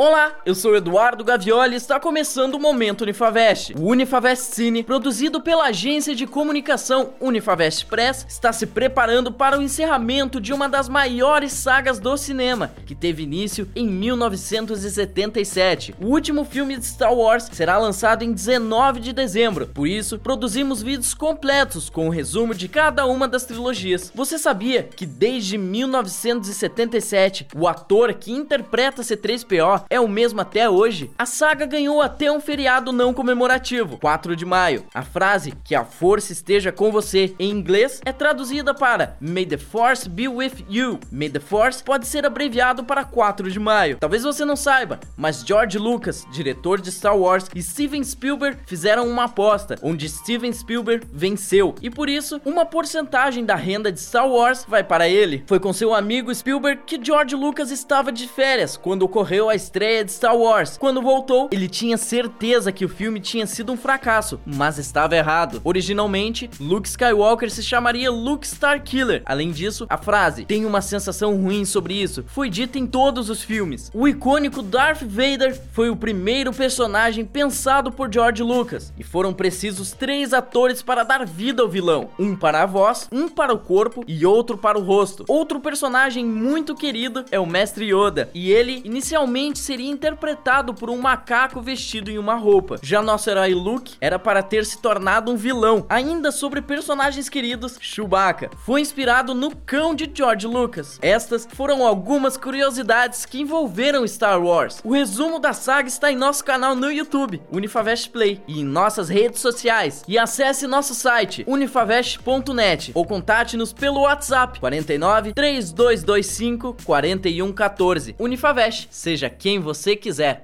Olá, eu sou Eduardo Gavioli e está começando o Momento Unifavest. O Unifavest Cine, produzido pela agência de comunicação Unifavest Press, está se preparando para o encerramento de uma das maiores sagas do cinema, que teve início em 1977. O último filme de Star Wars será lançado em 19 de dezembro, por isso produzimos vídeos completos com o um resumo de cada uma das trilogias. Você sabia que desde 1977 o ator que interpreta C3PO é o mesmo até hoje, a saga ganhou até um feriado não comemorativo, 4 de maio. A frase que a força esteja com você em inglês é traduzida para May the Force be with you. May the Force pode ser abreviado para 4 de maio. Talvez você não saiba, mas George Lucas, diretor de Star Wars, e Steven Spielberg fizeram uma aposta, onde Steven Spielberg venceu, e por isso, uma porcentagem da renda de Star Wars vai para ele. Foi com seu amigo Spielberg que George Lucas estava de férias quando ocorreu a estreia estreia de Star Wars. Quando voltou, ele tinha certeza que o filme tinha sido um fracasso, mas estava errado. Originalmente, Luke Skywalker se chamaria Luke Starkiller. Além disso, a frase "tem uma sensação ruim sobre isso" foi dita em todos os filmes. O icônico Darth Vader foi o primeiro personagem pensado por George Lucas e foram precisos três atores para dar vida ao vilão: um para a voz, um para o corpo e outro para o rosto. Outro personagem muito querido é o Mestre Yoda, e ele inicialmente seria interpretado por um macaco vestido em uma roupa. Já nosso herói Luke era para ter se tornado um vilão. Ainda sobre personagens queridos, Chewbacca foi inspirado no cão de George Lucas. Estas foram algumas curiosidades que envolveram Star Wars. O resumo da saga está em nosso canal no YouTube, Unifavest Play, e em nossas redes sociais. E acesse nosso site unifavest.net ou contate-nos pelo WhatsApp 49 3225 4114. Unifavest, seja quem você quiser.